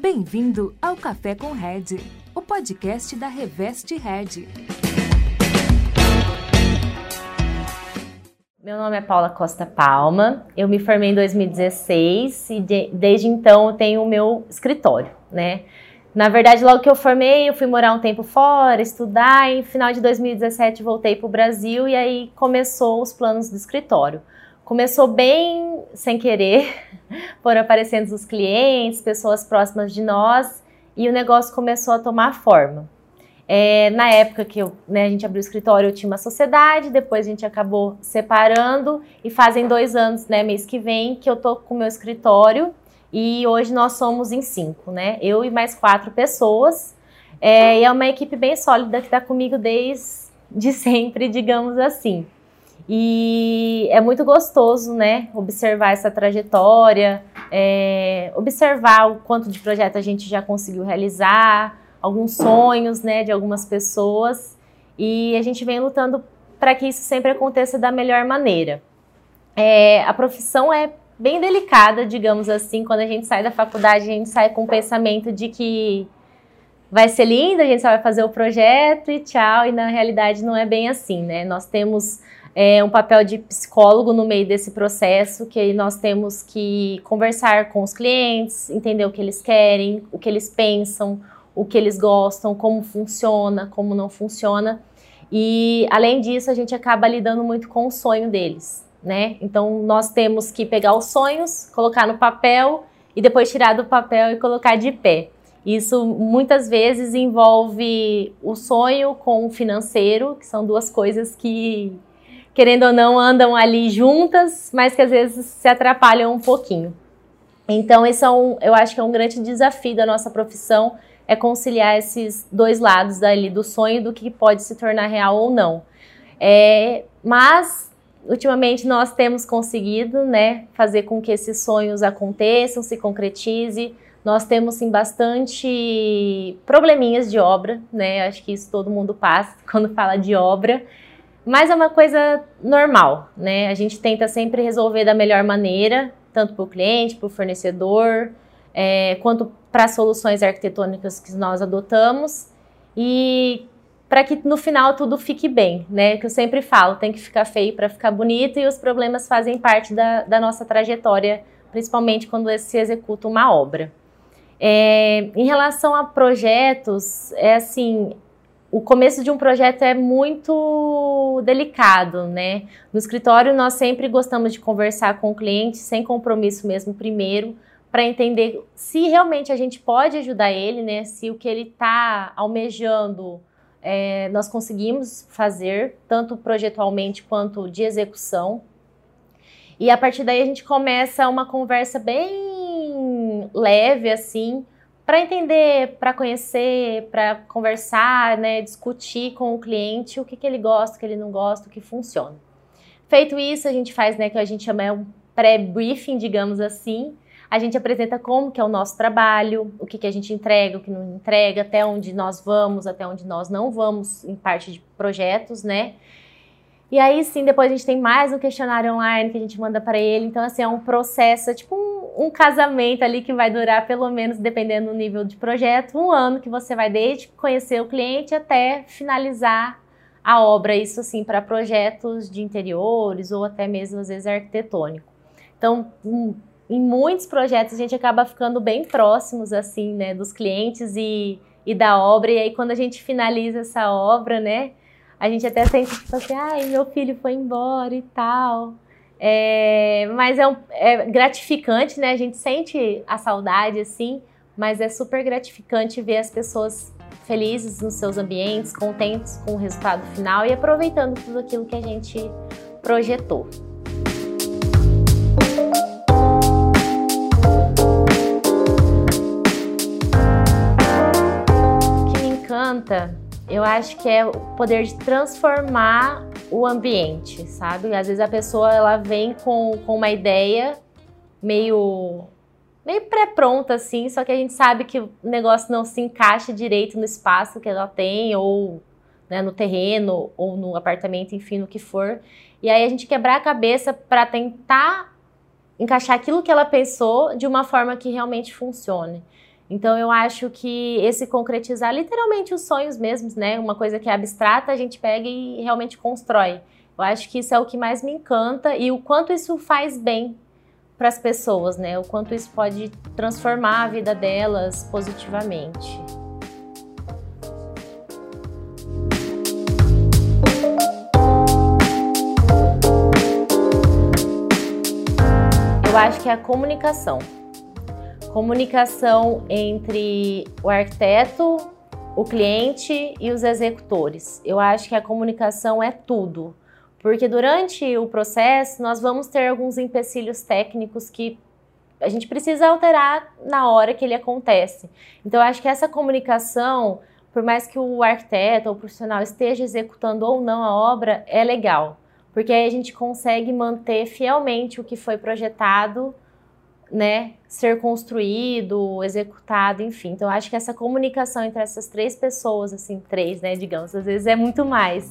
Bem-vindo ao Café com Red, o podcast da Reveste Red. Meu nome é Paula Costa Palma, eu me formei em 2016 e de, desde então eu tenho o meu escritório, né? Na verdade, logo que eu formei, eu fui morar um tempo fora, estudar, e no final de 2017 voltei para o Brasil e aí começou os planos do escritório. Começou bem sem querer, foram aparecendo os clientes, pessoas próximas de nós, e o negócio começou a tomar forma. É, na época que eu, né, a gente abriu o escritório, eu tinha uma sociedade, depois a gente acabou separando, e fazem dois anos, né, mês que vem, que eu tô com o meu escritório, e hoje nós somos em cinco, né? Eu e mais quatro pessoas. É, e é uma equipe bem sólida que está comigo desde de sempre, digamos assim. E é muito gostoso, né, observar essa trajetória, é, observar o quanto de projeto a gente já conseguiu realizar, alguns sonhos, né, de algumas pessoas. E a gente vem lutando para que isso sempre aconteça da melhor maneira. É, a profissão é bem delicada, digamos assim. Quando a gente sai da faculdade, a gente sai com o pensamento de que vai ser lindo, a gente só vai fazer o projeto e tchau. E na realidade não é bem assim, né? Nós temos é, um papel de psicólogo no meio desse processo, que nós temos que conversar com os clientes, entender o que eles querem, o que eles pensam, o que eles gostam, como funciona, como não funciona. E além disso, a gente acaba lidando muito com o sonho deles né? Então nós temos que pegar os sonhos, colocar no papel e depois tirar do papel e colocar de pé. Isso muitas vezes envolve o sonho com o financeiro, que são duas coisas que, querendo ou não, andam ali juntas, mas que às vezes se atrapalham um pouquinho. Então, esse é um, eu acho que é um grande desafio da nossa profissão, é conciliar esses dois lados dali do sonho do que pode se tornar real ou não. É, mas ultimamente nós temos conseguido, né, fazer com que esses sonhos aconteçam, se concretize. Nós temos sim bastante probleminhas de obra, né? Acho que isso todo mundo passa quando fala de obra. Mas é uma coisa normal, né? A gente tenta sempre resolver da melhor maneira, tanto para o cliente, para o fornecedor, é, quanto para as soluções arquitetônicas que nós adotamos. E para que no final tudo fique bem, né? Que eu sempre falo, tem que ficar feio para ficar bonito e os problemas fazem parte da, da nossa trajetória, principalmente quando se executa uma obra. É, em relação a projetos, é assim, o começo de um projeto é muito delicado, né? No escritório nós sempre gostamos de conversar com o cliente sem compromisso mesmo primeiro, para entender se realmente a gente pode ajudar ele, né? Se o que ele está almejando é, nós conseguimos fazer, tanto projetualmente quanto de execução. E a partir daí a gente começa uma conversa bem leve, assim, para entender, para conhecer, para conversar, né, discutir com o cliente o que, que ele gosta, o que ele não gosta, o que funciona. Feito isso, a gente faz, né, que a gente chama um pré-briefing, digamos assim, a gente apresenta como que é o nosso trabalho, o que, que a gente entrega, o que não entrega, até onde nós vamos, até onde nós não vamos em parte de projetos, né? E aí sim, depois a gente tem mais um questionário online que a gente manda para ele. Então, assim, é um processo, é tipo um, um, casamento ali que vai durar pelo menos, dependendo do nível de projeto, um ano que você vai desde conhecer o cliente até finalizar a obra. Isso assim, para projetos de interiores ou até mesmo às vezes arquitetônico. Então, em muitos projetos a gente acaba ficando bem próximos assim, né, dos clientes e, e da obra. E aí quando a gente finaliza essa obra, né, a gente até sente tipo assim, ai, meu filho foi embora e tal. É, mas é, um, é gratificante, né? A gente sente a saudade assim, mas é super gratificante ver as pessoas felizes nos seus ambientes, contentes com o resultado final e aproveitando tudo aquilo que a gente projetou. encanta, eu acho que é o poder de transformar o ambiente, sabe? Às vezes a pessoa ela vem com, com uma ideia meio meio pré-pronta assim, só que a gente sabe que o negócio não se encaixa direito no espaço que ela tem ou né, no terreno ou no apartamento, enfim, no que for. E aí a gente quebrar a cabeça para tentar encaixar aquilo que ela pensou de uma forma que realmente funcione. Então eu acho que esse concretizar literalmente os sonhos mesmos, né? Uma coisa que é abstrata, a gente pega e realmente constrói. Eu acho que isso é o que mais me encanta e o quanto isso faz bem para as pessoas, né? O quanto isso pode transformar a vida delas positivamente. Eu acho que é a comunicação comunicação entre o arquiteto, o cliente e os executores. Eu acho que a comunicação é tudo, porque durante o processo nós vamos ter alguns empecilhos técnicos que a gente precisa alterar na hora que ele acontece. Então, eu acho que essa comunicação, por mais que o arquiteto ou o profissional esteja executando ou não a obra, é legal, porque aí a gente consegue manter fielmente o que foi projetado né, ser construído, executado, enfim. Então, acho que essa comunicação entre essas três pessoas, assim, três, né, digamos, às vezes é muito mais,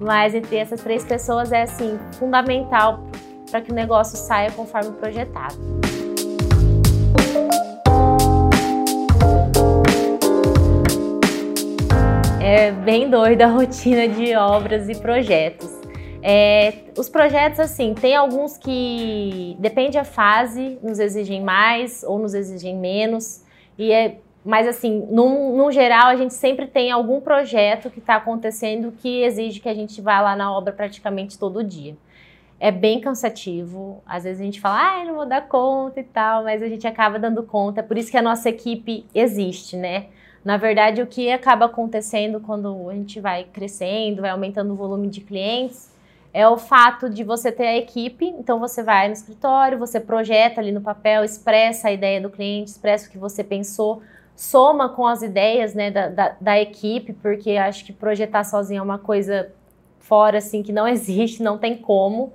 mas entre essas três pessoas é, assim, fundamental para que o negócio saia conforme projetado. É bem doida a rotina de obras e projetos. É, os projetos, assim, tem alguns que, depende a fase, nos exigem mais ou nos exigem menos. E é, mas, assim, no, geral, a gente sempre tem algum projeto que está acontecendo que exige que a gente vá lá na obra praticamente todo dia. É bem cansativo. Às vezes a gente fala, ai, ah, não vou dar conta e tal, mas a gente acaba dando conta. É por isso que a nossa equipe existe, né? Na verdade, o que acaba acontecendo quando a gente vai crescendo, vai aumentando o volume de clientes, é o fato de você ter a equipe, então você vai no escritório, você projeta ali no papel, expressa a ideia do cliente, expressa o que você pensou, soma com as ideias né, da, da, da equipe, porque acho que projetar sozinho é uma coisa fora assim que não existe, não tem como.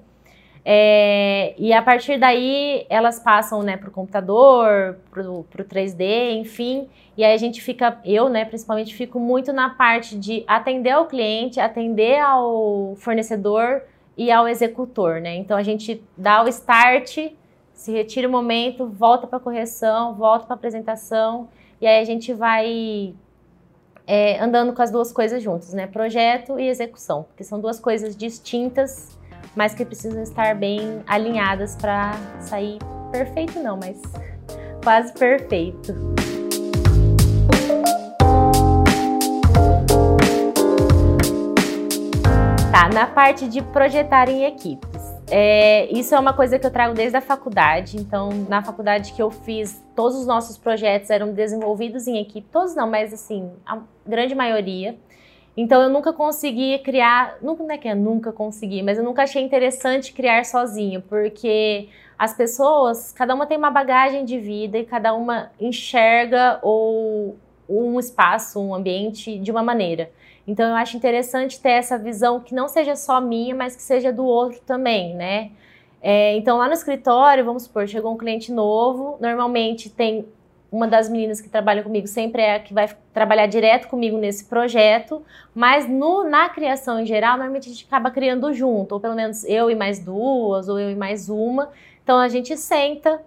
É, e a partir daí elas passam né, para o computador, para o 3D, enfim. E aí a gente fica, eu né, principalmente, fico muito na parte de atender ao cliente, atender ao fornecedor e ao executor, né? Então a gente dá o start, se retira o momento, volta para a correção, volta para a apresentação, e aí a gente vai é, andando com as duas coisas juntas, né? Projeto e execução, porque são duas coisas distintas mas que precisam estar bem alinhadas para sair perfeito não, mas quase perfeito. Tá, na parte de projetar em equipes. É, isso é uma coisa que eu trago desde a faculdade. Então, na faculdade que eu fiz, todos os nossos projetos eram desenvolvidos em equipe. Todos não, mas assim, a grande maioria. Então eu nunca consegui criar, nunca não é que eu nunca consegui, mas eu nunca achei interessante criar sozinho, porque as pessoas, cada uma tem uma bagagem de vida e cada uma enxerga ou um espaço, um ambiente de uma maneira. Então eu acho interessante ter essa visão que não seja só minha, mas que seja do outro também, né? É, então lá no escritório, vamos supor, chegou um cliente novo, normalmente tem uma das meninas que trabalha comigo sempre é a que vai trabalhar direto comigo nesse projeto, mas no, na criação em geral, normalmente a gente acaba criando junto, ou pelo menos eu e mais duas, ou eu e mais uma. Então a gente senta,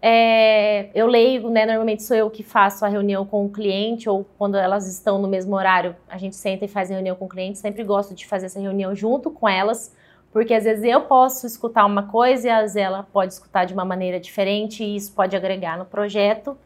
é, eu leio, né? Normalmente sou eu que faço a reunião com o cliente, ou quando elas estão no mesmo horário, a gente senta e faz a reunião com o cliente. Sempre gosto de fazer essa reunião junto com elas, porque às vezes eu posso escutar uma coisa e às vezes ela pode escutar de uma maneira diferente, e isso pode agregar no projeto.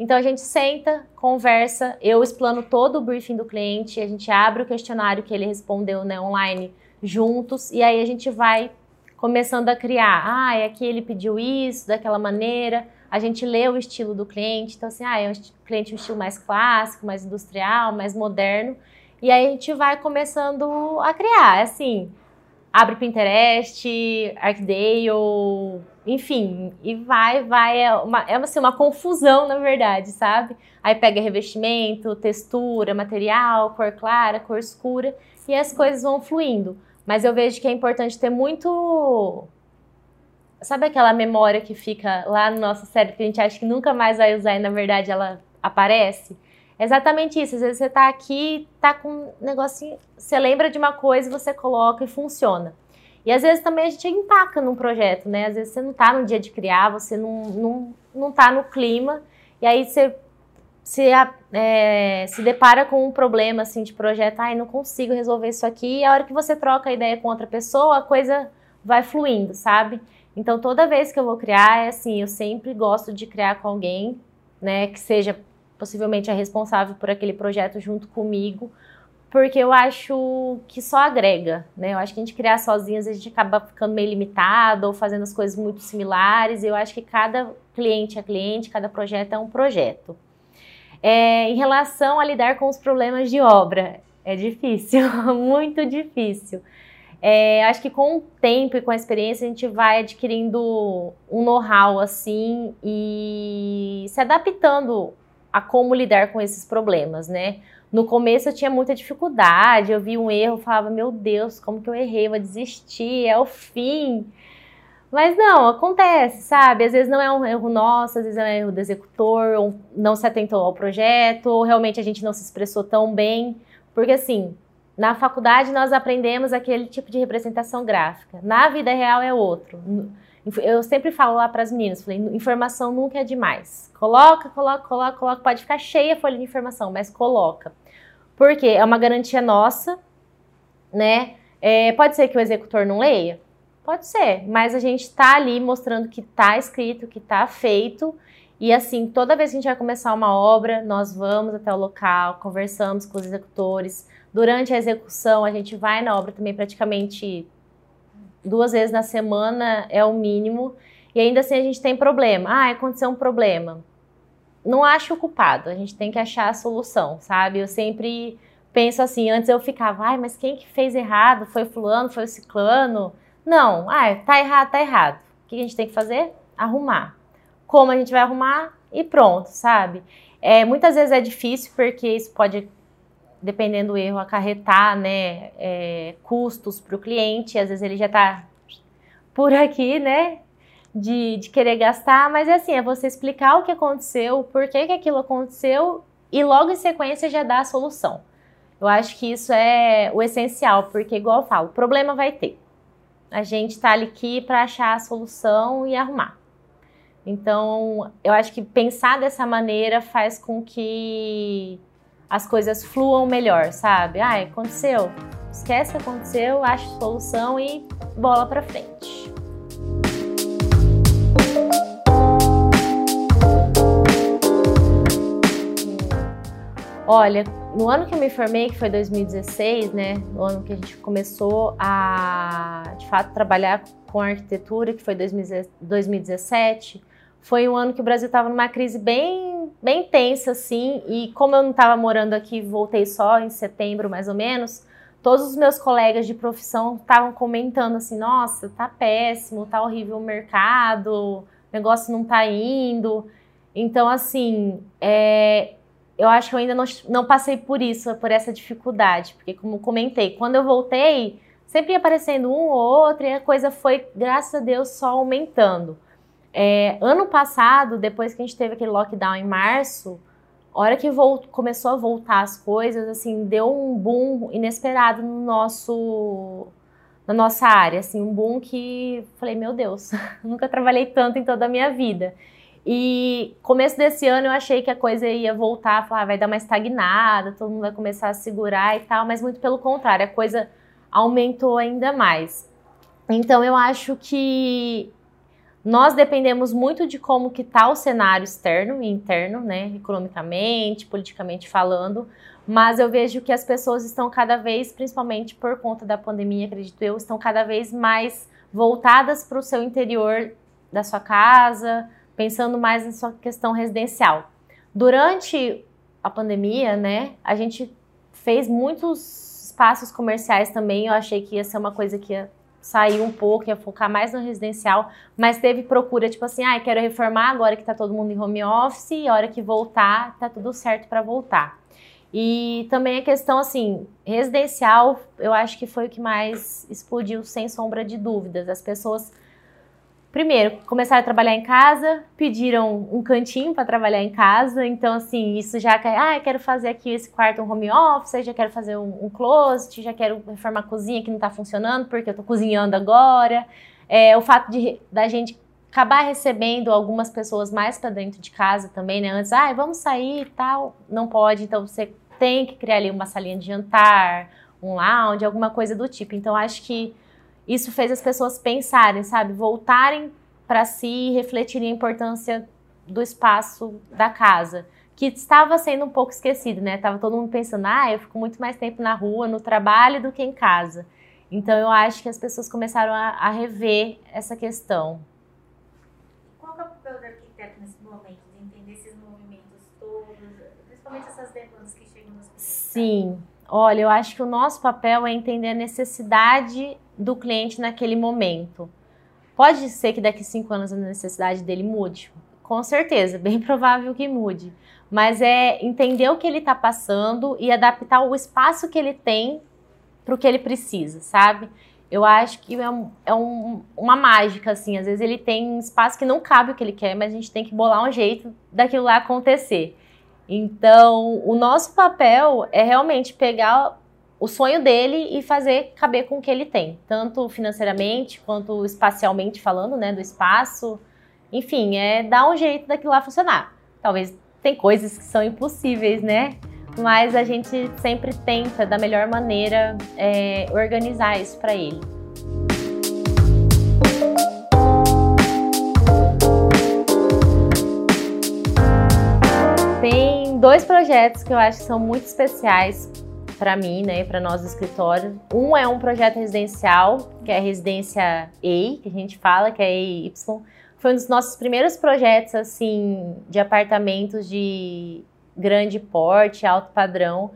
Então a gente senta, conversa, eu explano todo o briefing do cliente, a gente abre o questionário que ele respondeu né, online juntos e aí a gente vai começando a criar. Ah, é aqui ele pediu isso, daquela maneira. A gente lê o estilo do cliente, então assim, ah, é um cliente um estilo mais clássico, mais industrial, mais moderno. E aí a gente vai começando a criar, assim, abre Pinterest, Arcdale, enfim, e vai, vai, é uma, é assim, uma confusão, na verdade, sabe? Aí pega revestimento, textura, material, cor clara, cor escura, e as coisas vão fluindo. Mas eu vejo que é importante ter muito. Sabe aquela memória que fica lá no nosso cérebro que a gente acha que nunca mais vai usar e na verdade ela aparece? É exatamente isso. Às vezes você tá aqui, tá com um negocinho, você lembra de uma coisa, você coloca e funciona. E às vezes também a gente empaca num projeto, né? Às vezes você não tá no dia de criar, você não, não, não tá no clima, e aí você se, é, se depara com um problema assim de projeto, ai, não consigo resolver isso aqui, e a hora que você troca a ideia com outra pessoa, a coisa vai fluindo, sabe? Então toda vez que eu vou criar, é assim, eu sempre gosto de criar com alguém, né, que seja possivelmente a responsável por aquele projeto junto comigo, porque eu acho que só agrega, né? Eu acho que a gente criar sozinho, a gente acaba ficando meio limitado ou fazendo as coisas muito similares. Eu acho que cada cliente é cliente, cada projeto é um projeto. É, em relação a lidar com os problemas de obra, é difícil, muito difícil. É, acho que com o tempo e com a experiência a gente vai adquirindo um know-how assim e se adaptando a como lidar com esses problemas, né? No começo eu tinha muita dificuldade, eu vi um erro, falava, meu Deus, como que eu errei, vou desistir, é o fim. Mas não, acontece, sabe? Às vezes não é um erro nosso, às vezes é um erro do executor, ou não se atentou ao projeto, ou realmente a gente não se expressou tão bem. Porque assim, na faculdade nós aprendemos aquele tipo de representação gráfica. Na vida real é outro. Eu sempre falo lá para as meninas, falei, informação nunca é demais. Coloca, coloca, coloca, coloca, pode ficar cheia a folha de informação, mas coloca. Porque é uma garantia nossa, né? É, pode ser que o executor não leia? Pode ser, mas a gente está ali mostrando que está escrito, que está feito. E assim, toda vez que a gente vai começar uma obra, nós vamos até o local, conversamos com os executores. Durante a execução, a gente vai na obra também praticamente duas vezes na semana, é o mínimo. E ainda assim a gente tem problema. Ah, aconteceu um problema. Não acho o culpado, a gente tem que achar a solução, sabe? Eu sempre penso assim, antes eu ficava, ai, mas quem que fez errado? Foi fulano, foi o ciclano? Não, ah, tá errado, tá errado. O que a gente tem que fazer? Arrumar. Como a gente vai arrumar? E pronto, sabe? É, muitas vezes é difícil porque isso pode, dependendo do erro, acarretar né, é, custos para o cliente. Às vezes ele já está por aqui, né? De, de querer gastar, mas é assim, é você explicar o que aconteceu, por que, que aquilo aconteceu e logo em sequência já dar a solução. Eu acho que isso é o essencial, porque igual eu falo, problema vai ter a gente está aqui para achar a solução e arrumar. Então, eu acho que pensar dessa maneira faz com que as coisas fluam melhor, sabe? Ah, aconteceu. Esquece que aconteceu, acha solução e bola para frente. Olha, no ano que eu me formei, que foi 2016, né, no ano que a gente começou a, de fato, trabalhar com arquitetura, que foi 2017, foi um ano que o Brasil estava numa crise bem, bem tensa, assim, e como eu não estava morando aqui, voltei só em setembro, mais ou menos, todos os meus colegas de profissão estavam comentando assim, nossa, tá péssimo, tá horrível o mercado, o negócio não tá indo. Então, assim, é, eu acho que eu ainda não, não passei por isso, por essa dificuldade, porque como comentei, quando eu voltei, sempre ia aparecendo um ou outro e a coisa foi, graças a Deus, só aumentando. É, ano passado, depois que a gente teve aquele lockdown em março, a hora que começou a voltar as coisas, assim, deu um boom inesperado no nosso na nossa área, assim, um boom que falei, meu Deus, nunca trabalhei tanto em toda a minha vida. E começo desse ano eu achei que a coisa ia voltar, falar, ah, vai dar uma estagnada, todo mundo vai começar a segurar e tal, mas muito pelo contrário, a coisa aumentou ainda mais. Então eu acho que nós dependemos muito de como que está o cenário externo e interno, né, economicamente, politicamente falando, mas eu vejo que as pessoas estão cada vez, principalmente por conta da pandemia, acredito eu, estão cada vez mais voltadas para o seu interior da sua casa, pensando mais na sua questão residencial. Durante a pandemia, né, a gente fez muitos espaços comerciais também. Eu achei que ia ser uma coisa que ia sair um pouco, ia focar mais no residencial, mas teve procura, tipo assim, ah, quero reformar agora que tá todo mundo em home office, e a hora que voltar, tá tudo certo para voltar. E também a questão, assim, residencial, eu acho que foi o que mais explodiu, sem sombra de dúvidas. As pessoas Primeiro, começaram a trabalhar em casa, pediram um cantinho para trabalhar em casa, então assim, isso já quer, ah, quero fazer aqui esse quarto um home office, já quero fazer um, um closet, já quero reformar a cozinha que não está funcionando porque eu estou cozinhando agora. É, o fato de da gente acabar recebendo algumas pessoas mais para dentro de casa também, né? Antes, ah, vamos sair e tal, não pode, então você tem que criar ali uma salinha de jantar, um lounge, alguma coisa do tipo. Então acho que isso fez as pessoas pensarem, sabe, voltarem para si e refletirem a importância do espaço da casa, que estava sendo um pouco esquecido, né? Tava todo mundo pensando, ah, eu fico muito mais tempo na rua, no trabalho do que em casa. Então eu acho que as pessoas começaram a, a rever essa questão. Qual é o papel do arquiteto nesse momento, de entender esses movimentos todos, principalmente essas demandas que chegam nos? Sim, olha, eu acho que o nosso papel é entender a necessidade do cliente naquele momento. Pode ser que daqui cinco anos a necessidade dele mude, com certeza, bem provável que mude. Mas é entender o que ele está passando e adaptar o espaço que ele tem para o que ele precisa, sabe? Eu acho que é, um, é um, uma mágica, assim. Às vezes ele tem espaço que não cabe o que ele quer, mas a gente tem que bolar um jeito daquilo lá acontecer. Então, o nosso papel é realmente pegar o sonho dele e fazer caber com o que ele tem, tanto financeiramente quanto espacialmente falando, né, do espaço. Enfim, é dar um jeito daquilo lá funcionar. Talvez tem coisas que são impossíveis, né? mas a gente sempre tenta, da melhor maneira, é, organizar isso para ele. Tem dois projetos que eu acho que são muito especiais para mim, né, para nós do escritório. Um é um projeto residencial, que é a residência EI, que a gente fala, que é EY. Foi um dos nossos primeiros projetos assim de apartamentos de grande porte, alto padrão,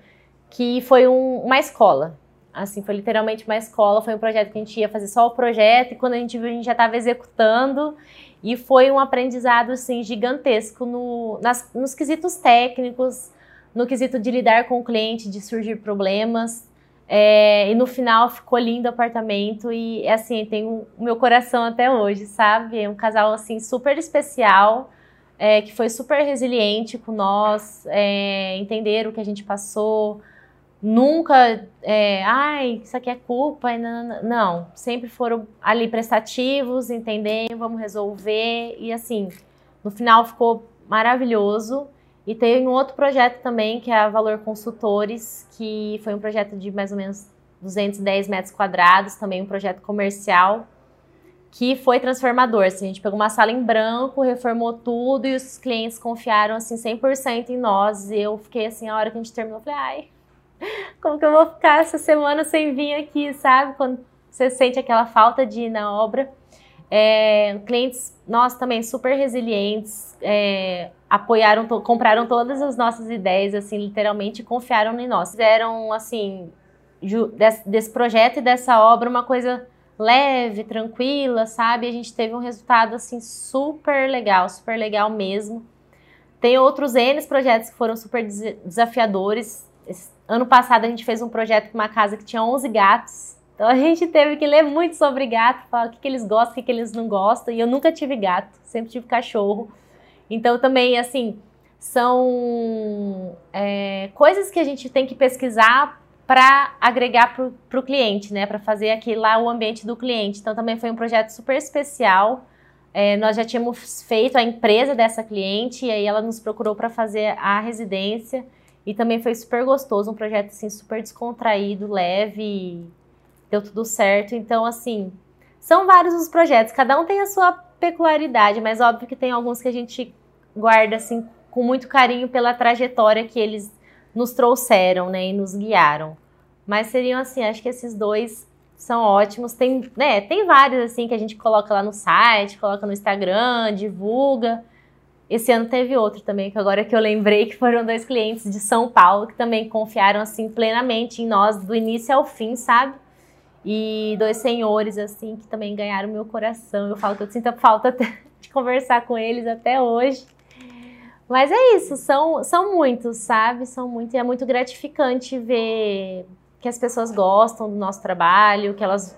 que foi um, uma escola. Assim, foi literalmente uma escola, foi um projeto que a gente ia fazer só o projeto e quando a gente viu, a gente já estava executando e foi um aprendizado, assim, gigantesco no, nas, nos quesitos técnicos, no quesito de lidar com o cliente, de surgir problemas. É, e no final ficou lindo o apartamento e assim, tem o meu coração até hoje, sabe? É um casal assim super especial é, que foi super resiliente com nós, é, entenderam o que a gente passou, nunca, é, ai, isso aqui é culpa, não, não, sempre foram ali prestativos, entendendo, vamos resolver, e assim, no final ficou maravilhoso. E tem um outro projeto também, que é a Valor Consultores, que foi um projeto de mais ou menos 210 metros quadrados, também um projeto comercial, que foi transformador. Assim, a gente pegou uma sala em branco, reformou tudo e os clientes confiaram assim 100% em nós. E eu fiquei assim, a hora que a gente terminou, eu falei, ai, como que eu vou ficar essa semana sem vir aqui, sabe? Quando você sente aquela falta de ir na obra. É, clientes, nós também super resilientes, é, apoiaram, to compraram todas as nossas ideias, assim, literalmente confiaram em nós. Fizeram, assim, desse, desse projeto e dessa obra uma coisa leve, tranquila, sabe? A gente teve um resultado assim super legal, super legal mesmo. Tem outros N projetos que foram super desafiadores. Esse ano passado a gente fez um projeto com uma casa que tinha 11 gatos. Então a gente teve que ler muito sobre gato, falar o que, que eles gostam, o que, que eles não gostam. E eu nunca tive gato, sempre tive cachorro. Então também, assim, são é, coisas que a gente tem que pesquisar para agregar para o cliente, né? Para fazer aqui lá o ambiente do cliente. Então também foi um projeto super especial. É, nós já tínhamos feito a empresa dessa cliente e aí ela nos procurou para fazer a residência e também foi super gostoso, um projeto assim super descontraído, leve, deu tudo certo. Então assim, são vários os projetos, cada um tem a sua peculiaridade, mas óbvio que tem alguns que a gente guarda assim com muito carinho pela trajetória que eles nos trouxeram, né, e nos guiaram. Mas seriam assim, acho que esses dois são ótimos. Tem, né, tem vários assim que a gente coloca lá no site, coloca no Instagram, divulga. Esse ano teve outro também, que agora que eu lembrei que foram dois clientes de São Paulo que também confiaram assim plenamente em nós do início ao fim, sabe? E dois senhores assim que também ganharam meu coração. Eu falo que eu sinto falta de conversar com eles até hoje. Mas é isso, são, são muitos, sabe? São muitos. E é muito gratificante ver que as pessoas gostam do nosso trabalho, que elas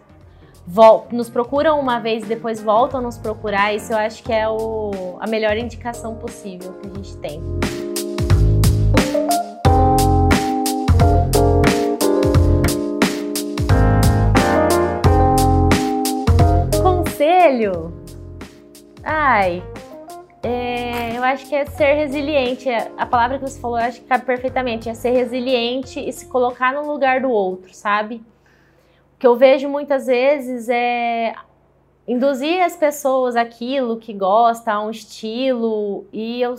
nos procuram uma vez e depois voltam a nos procurar. Isso eu acho que é o, a melhor indicação possível que a gente tem. Conselho? Ai, é, eu acho que é ser resiliente. A palavra que você falou, eu acho que cabe perfeitamente. É ser resiliente e se colocar no lugar do outro, sabe? O que eu vejo muitas vezes é induzir as pessoas aquilo que gosta, a um estilo, e eu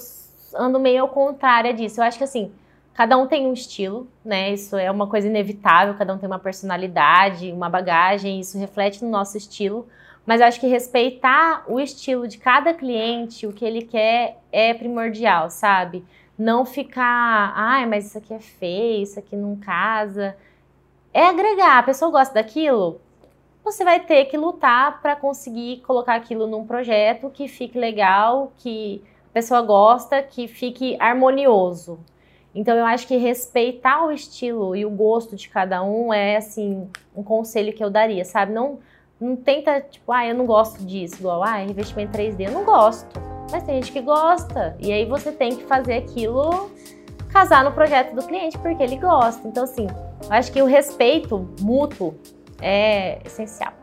ando meio ao contrário disso. Eu acho que assim, cada um tem um estilo, né? Isso é uma coisa inevitável, cada um tem uma personalidade, uma bagagem, isso reflete no nosso estilo. Mas eu acho que respeitar o estilo de cada cliente, o que ele quer, é primordial, sabe? Não ficar, ai, mas isso aqui é feio, isso aqui não casa. É agregar, a pessoa gosta daquilo, você vai ter que lutar para conseguir colocar aquilo num projeto que fique legal, que a pessoa gosta, que fique harmonioso. Então eu acho que respeitar o estilo e o gosto de cada um é assim um conselho que eu daria, sabe? Não não tenta, tipo, ah, eu não gosto disso, igual, ah, revestimento 3D, eu não gosto. Mas tem gente que gosta. E aí você tem que fazer aquilo casar no projeto do cliente porque ele gosta. Então, assim, eu acho que o respeito mútuo é essencial.